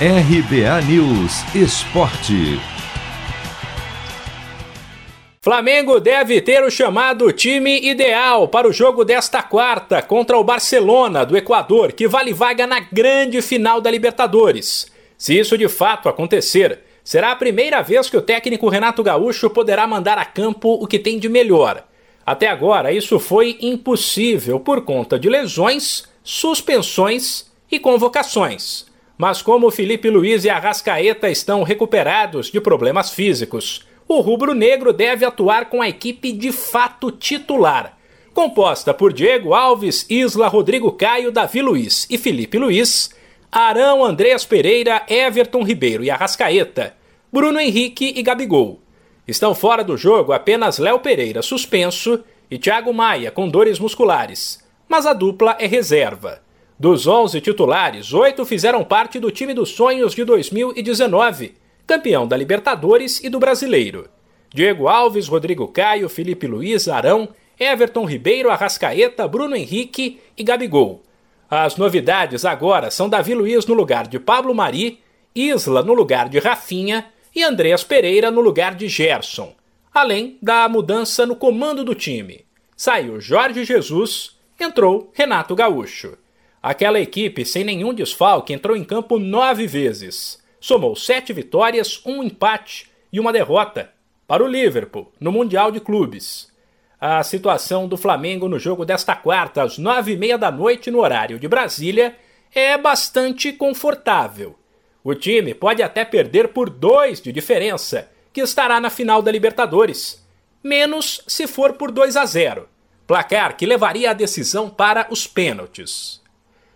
RBA News Esporte. Flamengo deve ter o chamado time ideal para o jogo desta quarta contra o Barcelona do Equador, que vale vaga na grande final da Libertadores. Se isso de fato acontecer, será a primeira vez que o técnico Renato Gaúcho poderá mandar a campo o que tem de melhor. Até agora, isso foi impossível por conta de lesões, suspensões e convocações. Mas como Felipe Luiz e Arrascaeta estão recuperados de problemas físicos, o rubro-negro deve atuar com a equipe de fato titular, composta por Diego Alves, Isla, Rodrigo Caio, Davi Luiz e Felipe Luiz, Arão, Andreas Pereira, Everton Ribeiro e Arrascaeta, Bruno Henrique e Gabigol. Estão fora do jogo apenas Léo Pereira, suspenso, e Thiago Maia, com dores musculares, mas a dupla é reserva. Dos 11 titulares, oito fizeram parte do time dos sonhos de 2019, campeão da Libertadores e do Brasileiro. Diego Alves, Rodrigo Caio, Felipe Luiz, Arão, Everton Ribeiro, Arrascaeta, Bruno Henrique e Gabigol. As novidades agora são Davi Luiz no lugar de Pablo Mari, Isla no lugar de Rafinha e Andreas Pereira no lugar de Gerson. Além da mudança no comando do time. Saiu Jorge Jesus, entrou Renato Gaúcho. Aquela equipe, sem nenhum desfalque, entrou em campo nove vezes. Somou sete vitórias, um empate e uma derrota para o Liverpool no Mundial de Clubes. A situação do Flamengo no jogo desta quarta, às nove e meia da noite, no horário de Brasília, é bastante confortável. O time pode até perder por dois de diferença, que estará na final da Libertadores, menos se for por 2 a 0, placar que levaria a decisão para os pênaltis.